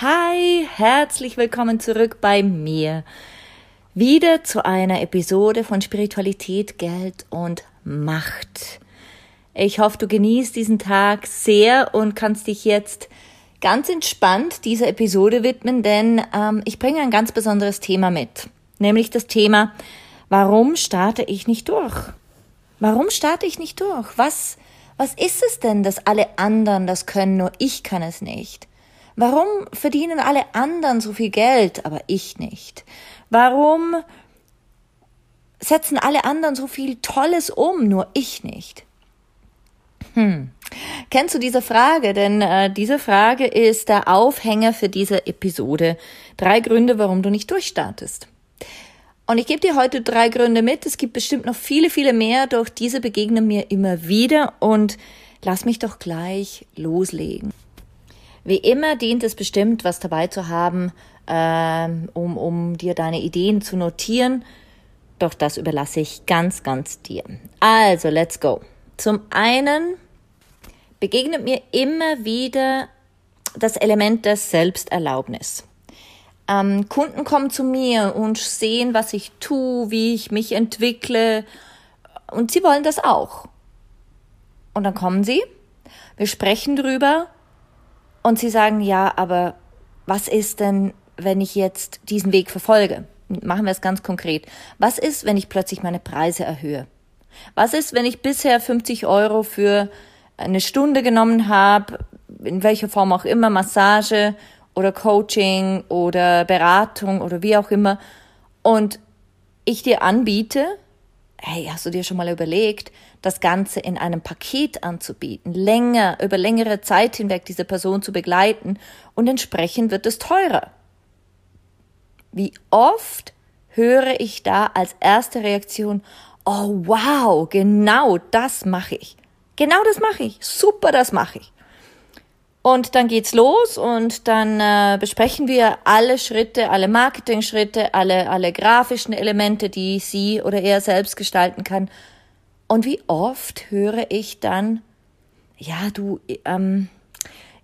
Hi, herzlich willkommen zurück bei mir. Wieder zu einer Episode von Spiritualität, Geld und Macht. Ich hoffe, du genießt diesen Tag sehr und kannst dich jetzt ganz entspannt dieser Episode widmen, denn ähm, ich bringe ein ganz besonderes Thema mit, nämlich das Thema, warum starte ich nicht durch? Warum starte ich nicht durch? Was, was ist es denn, dass alle anderen das können, nur ich kann es nicht? Warum verdienen alle anderen so viel Geld, aber ich nicht? Warum setzen alle anderen so viel Tolles um, nur ich nicht? Hm. Kennst du diese Frage? Denn äh, diese Frage ist der Aufhänger für diese Episode. Drei Gründe, warum du nicht durchstartest. Und ich gebe dir heute drei Gründe mit. Es gibt bestimmt noch viele, viele mehr, doch diese begegnen mir immer wieder und lass mich doch gleich loslegen. Wie immer dient es bestimmt, was dabei zu haben, ähm, um, um dir deine Ideen zu notieren. Doch das überlasse ich ganz, ganz dir. Also, let's go. Zum einen begegnet mir immer wieder das Element der Selbsterlaubnis. Ähm, Kunden kommen zu mir und sehen, was ich tue, wie ich mich entwickle und sie wollen das auch. Und dann kommen sie, wir sprechen drüber und sie sagen, ja, aber was ist denn, wenn ich jetzt diesen Weg verfolge? Machen wir es ganz konkret. Was ist, wenn ich plötzlich meine Preise erhöhe? Was ist, wenn ich bisher 50 Euro für eine Stunde genommen habe, in welcher Form auch immer, Massage oder Coaching oder Beratung oder wie auch immer, und ich dir anbiete, hey, hast du dir schon mal überlegt, das Ganze in einem Paket anzubieten, länger, über längere Zeit hinweg diese Person zu begleiten und entsprechend wird es teurer. Wie oft höre ich da als erste Reaktion, oh wow, genau das mache ich. Genau das mache ich. Super, das mache ich. Und dann geht's los und dann äh, besprechen wir alle Schritte, alle Marketing-Schritte, alle, alle grafischen Elemente, die sie oder er selbst gestalten kann. Und wie oft höre ich dann, ja, du, ähm,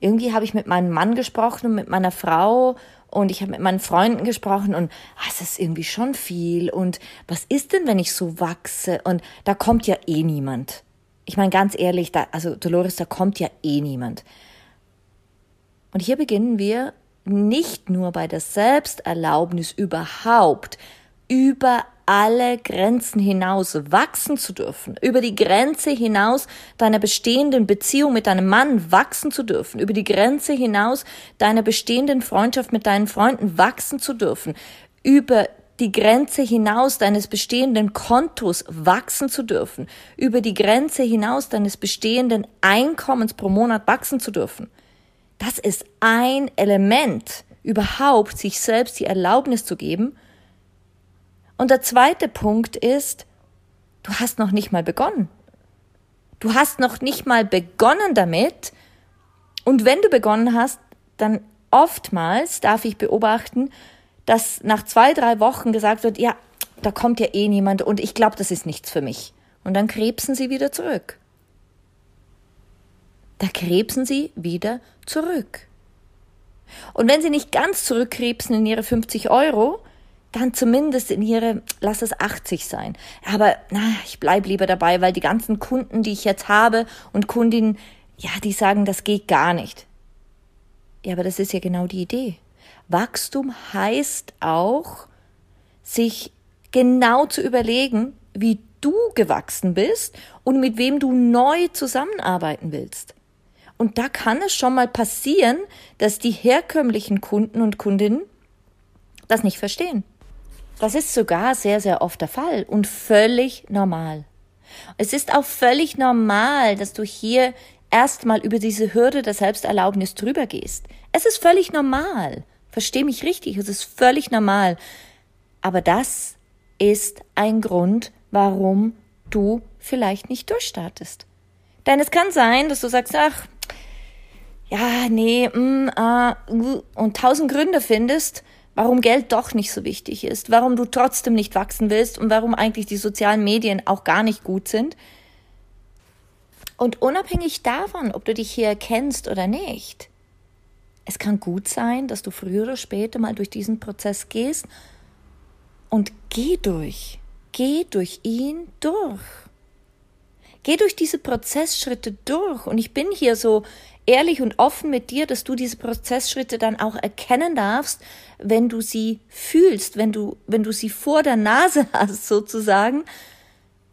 irgendwie habe ich mit meinem Mann gesprochen und mit meiner Frau und ich habe mit meinen Freunden gesprochen und ah, es ist irgendwie schon viel und was ist denn, wenn ich so wachse und da kommt ja eh niemand. Ich meine ganz ehrlich, da, also Dolores, da kommt ja eh niemand. Und hier beginnen wir nicht nur bei der Selbsterlaubnis überhaupt, über alle Grenzen hinaus wachsen zu dürfen, über die Grenze hinaus deiner bestehenden Beziehung mit deinem Mann wachsen zu dürfen, über die Grenze hinaus deiner bestehenden Freundschaft mit deinen Freunden wachsen zu dürfen, über die Grenze hinaus deines bestehenden Kontos wachsen zu dürfen, über die Grenze hinaus deines bestehenden Einkommens pro Monat wachsen zu dürfen. Das ist ein Element, überhaupt sich selbst die Erlaubnis zu geben. Und der zweite Punkt ist, du hast noch nicht mal begonnen. Du hast noch nicht mal begonnen damit. Und wenn du begonnen hast, dann oftmals darf ich beobachten, dass nach zwei, drei Wochen gesagt wird, ja, da kommt ja eh niemand und ich glaube, das ist nichts für mich. Und dann krebsen sie wieder zurück da krebsen sie wieder zurück. Und wenn sie nicht ganz zurückkrebsen in ihre 50 Euro, dann zumindest in ihre, lass es 80 sein. Aber na, ich bleib lieber dabei, weil die ganzen Kunden, die ich jetzt habe und Kundinnen, ja, die sagen, das geht gar nicht. Ja, aber das ist ja genau die Idee. Wachstum heißt auch, sich genau zu überlegen, wie du gewachsen bist und mit wem du neu zusammenarbeiten willst. Und da kann es schon mal passieren, dass die herkömmlichen Kunden und Kundinnen das nicht verstehen. Das ist sogar sehr, sehr oft der Fall und völlig normal. Es ist auch völlig normal, dass du hier erstmal über diese Hürde der Selbsterlaubnis drüber gehst. Es ist völlig normal. Versteh mich richtig, es ist völlig normal. Aber das ist ein Grund, warum du vielleicht nicht durchstartest. Denn es kann sein, dass du sagst, ach, ja, nee, mm, äh, und tausend Gründe findest, warum Geld doch nicht so wichtig ist, warum du trotzdem nicht wachsen willst und warum eigentlich die sozialen Medien auch gar nicht gut sind. Und unabhängig davon, ob du dich hier erkennst oder nicht, es kann gut sein, dass du früher oder später mal durch diesen Prozess gehst und geh durch. Geh durch ihn durch. Geh durch diese Prozessschritte durch. Und ich bin hier so ehrlich und offen mit dir, dass du diese Prozessschritte dann auch erkennen darfst, wenn du sie fühlst, wenn du, wenn du sie vor der Nase hast sozusagen,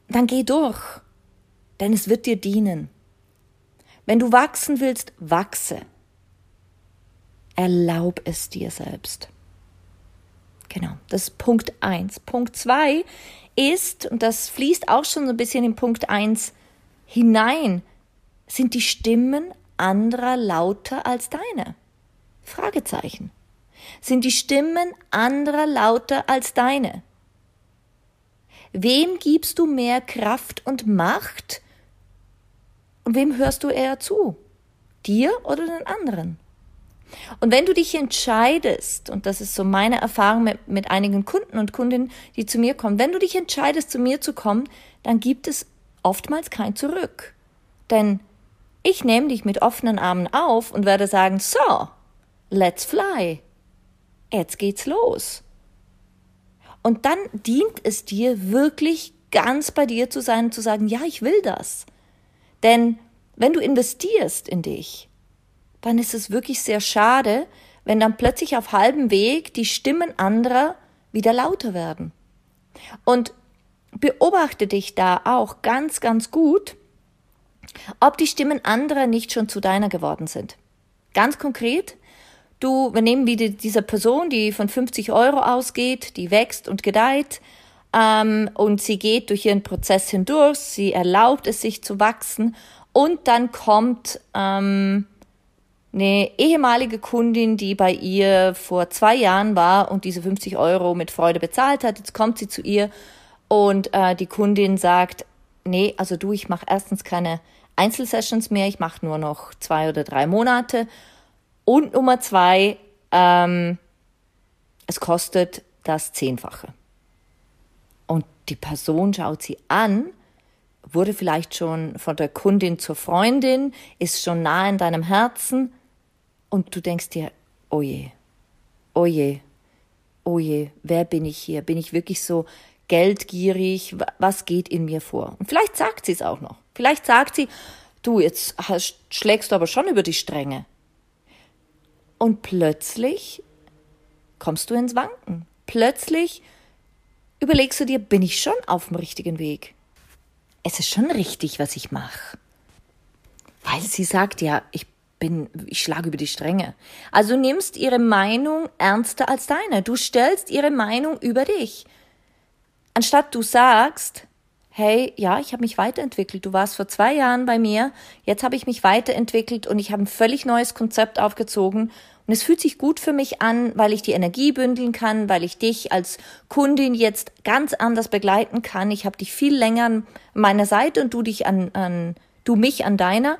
dann geh durch. Denn es wird dir dienen. Wenn du wachsen willst, wachse. Erlaub es dir selbst. Genau, das ist Punkt eins. Punkt zwei ist, und das fließt auch schon so ein bisschen in Punkt eins hinein, sind die Stimmen anderer lauter als deine? Fragezeichen. Sind die Stimmen anderer lauter als deine? Wem gibst du mehr Kraft und Macht? Und wem hörst du eher zu? Dir oder den anderen? Und wenn du dich entscheidest, und das ist so meine Erfahrung mit, mit einigen Kunden und Kundinnen, die zu mir kommen, wenn du dich entscheidest, zu mir zu kommen, dann gibt es oftmals kein Zurück. Denn ich nehme dich mit offenen Armen auf und werde sagen, so, let's fly. Jetzt geht's los. Und dann dient es dir wirklich ganz bei dir zu sein und zu sagen, ja, ich will das. Denn wenn du investierst in dich, dann ist es wirklich sehr schade, wenn dann plötzlich auf halbem Weg die Stimmen anderer wieder lauter werden. Und beobachte dich da auch ganz, ganz gut, ob die Stimmen anderer nicht schon zu deiner geworden sind. Ganz konkret, du, wir nehmen wieder diese Person, die von 50 Euro ausgeht, die wächst und gedeiht, ähm, und sie geht durch ihren Prozess hindurch, sie erlaubt es sich zu wachsen und dann kommt ähm, eine ehemalige Kundin, die bei ihr vor zwei Jahren war und diese 50 Euro mit Freude bezahlt hat. Jetzt kommt sie zu ihr und äh, die Kundin sagt, nee, also du, ich mache erstens keine Einzelsessions mehr, ich mache nur noch zwei oder drei Monate. Und Nummer zwei, ähm, es kostet das Zehnfache. Und die Person schaut sie an, wurde vielleicht schon von der Kundin zur Freundin, ist schon nah in deinem Herzen und du denkst dir, oje, oje, oje, wer bin ich hier? Bin ich wirklich so geldgierig? Was geht in mir vor? Und vielleicht sagt sie es auch noch. Vielleicht sagt sie, du, jetzt hast, schlägst du aber schon über die Stränge. Und plötzlich kommst du ins Wanken. Plötzlich überlegst du dir, bin ich schon auf dem richtigen Weg? Es ist schon richtig, was ich mache. Weil sie sagt, ja, ich bin, ich schlage über die Stränge. Also nimmst ihre Meinung ernster als deine. Du stellst ihre Meinung über dich. Anstatt du sagst, hey, ja, ich habe mich weiterentwickelt. Du warst vor zwei Jahren bei mir, jetzt habe ich mich weiterentwickelt und ich habe ein völlig neues Konzept aufgezogen. Und es fühlt sich gut für mich an, weil ich die Energie bündeln kann, weil ich dich als Kundin jetzt ganz anders begleiten kann. Ich habe dich viel länger an meiner Seite und du dich an, an du mich an deiner.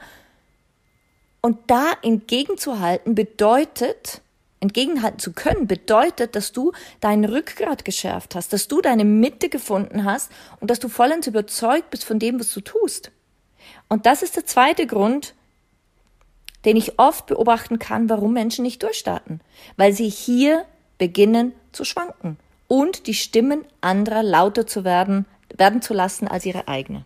Und da entgegenzuhalten bedeutet, entgegenhalten zu können, bedeutet, dass du dein Rückgrat geschärft hast, dass du deine Mitte gefunden hast und dass du vollends überzeugt bist von dem, was du tust. Und das ist der zweite Grund, den ich oft beobachten kann, warum Menschen nicht durchstarten, weil sie hier beginnen zu schwanken und die Stimmen anderer lauter zu werden, werden zu lassen als ihre eigene.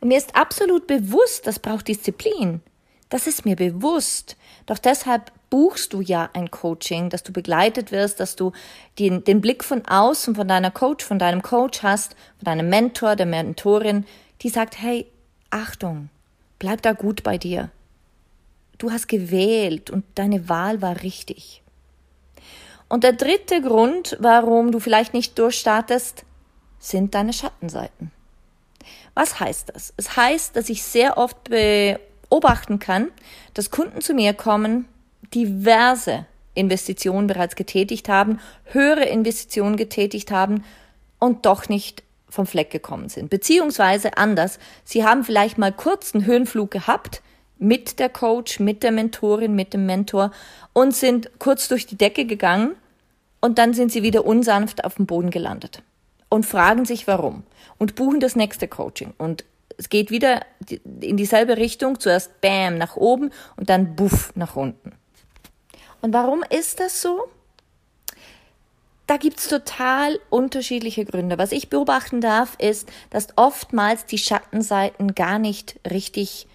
Und mir ist absolut bewusst, das braucht Disziplin. Das ist mir bewusst. Doch deshalb buchst du ja ein Coaching, dass du begleitet wirst, dass du den, den Blick von außen von deiner Coach, von deinem Coach hast, von deinem Mentor, der Mentorin, die sagt, hey, Achtung, bleib da gut bei dir. Du hast gewählt und deine Wahl war richtig. Und der dritte Grund, warum du vielleicht nicht durchstartest, sind deine Schattenseiten. Was heißt das? Es heißt, dass ich sehr oft beobachten kann, dass Kunden zu mir kommen, diverse Investitionen bereits getätigt haben, höhere Investitionen getätigt haben und doch nicht vom Fleck gekommen sind. Beziehungsweise anders, sie haben vielleicht mal kurz einen Höhenflug gehabt mit der Coach, mit der Mentorin, mit dem Mentor und sind kurz durch die Decke gegangen und dann sind sie wieder unsanft auf dem Boden gelandet und fragen sich warum und buchen das nächste Coaching und es geht wieder in dieselbe Richtung, zuerst bam nach oben und dann buff nach unten. Und warum ist das so? Da gibt's total unterschiedliche Gründe. Was ich beobachten darf, ist, dass oftmals die Schattenseiten gar nicht richtig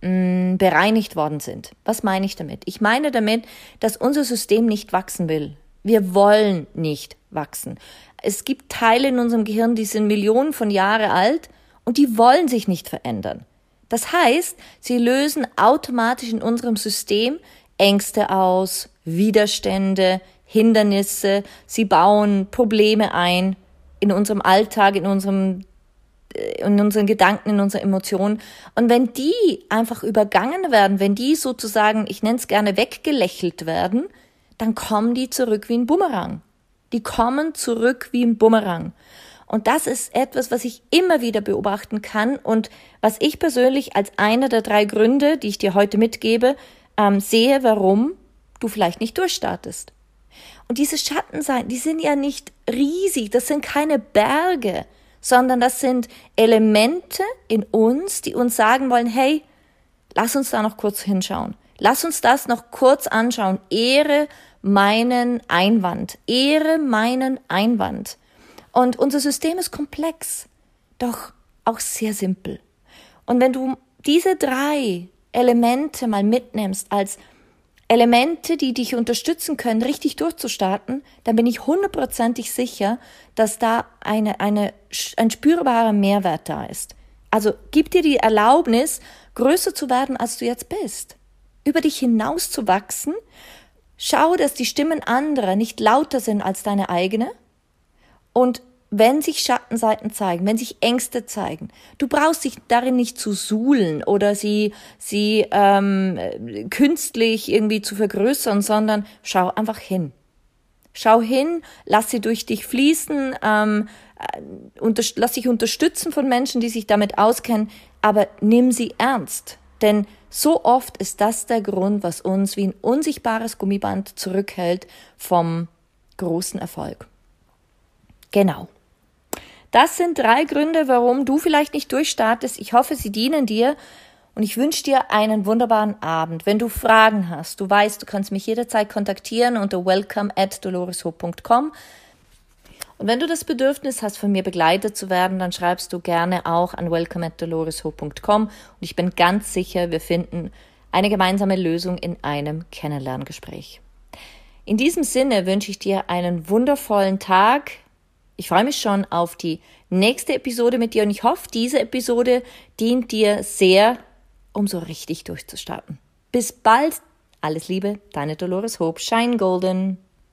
mh, mm, bereinigt worden sind. Was meine ich damit? Ich meine damit, dass unser System nicht wachsen will. Wir wollen nicht wachsen. Es gibt Teile in unserem Gehirn, die sind Millionen von Jahre alt und die wollen sich nicht verändern. Das heißt, sie lösen automatisch in unserem System Ängste aus, Widerstände, Hindernisse, sie bauen Probleme ein in unserem Alltag, in unserem äh, in unseren Gedanken, in unseren Emotionen. Und wenn die einfach übergangen werden, wenn die sozusagen, ich nenne es gerne, weggelächelt werden, dann kommen die zurück wie ein Bumerang. Die kommen zurück wie ein Bumerang. Und das ist etwas, was ich immer wieder beobachten kann und was ich persönlich als einer der drei Gründe, die ich dir heute mitgebe, ähm, sehe, warum du vielleicht nicht durchstartest. Und diese Schattenseiten, die sind ja nicht riesig, das sind keine Berge, sondern das sind Elemente in uns, die uns sagen wollen, hey, lass uns da noch kurz hinschauen. Lass uns das noch kurz anschauen. Ehre meinen Einwand. Ehre meinen Einwand. Und unser System ist komplex, doch auch sehr simpel. Und wenn du diese drei Elemente mal mitnimmst als Elemente, die dich unterstützen können, richtig durchzustarten, dann bin ich hundertprozentig sicher, dass da eine, eine, ein spürbarer Mehrwert da ist. Also gib dir die Erlaubnis, größer zu werden, als du jetzt bist. Über dich hinaus zu wachsen. Schau, dass die Stimmen anderer nicht lauter sind als deine eigene. Und wenn sich Schattenseiten zeigen, wenn sich Ängste zeigen, du brauchst dich darin nicht zu suhlen oder sie, sie ähm, künstlich irgendwie zu vergrößern, sondern schau einfach hin. Schau hin, lass sie durch dich fließen, ähm, äh, unter, lass dich unterstützen von Menschen, die sich damit auskennen, aber nimm sie ernst. Denn so oft ist das der Grund, was uns wie ein unsichtbares Gummiband zurückhält vom großen Erfolg. Genau. Das sind drei Gründe, warum du vielleicht nicht durchstartest. Ich hoffe, sie dienen dir. Und ich wünsche dir einen wunderbaren Abend. Wenn du Fragen hast, du weißt, du kannst mich jederzeit kontaktieren unter welcome at doloreshope.com. Und wenn du das Bedürfnis hast, von mir begleitet zu werden, dann schreibst du gerne auch an welcome at doloreshope.com. Und ich bin ganz sicher, wir finden eine gemeinsame Lösung in einem Kennenlerngespräch. In diesem Sinne wünsche ich dir einen wundervollen Tag, ich freue mich schon auf die nächste Episode mit dir und ich hoffe, diese Episode dient dir sehr, um so richtig durchzustarten. Bis bald. Alles Liebe, deine Dolores Hope. Shine Golden.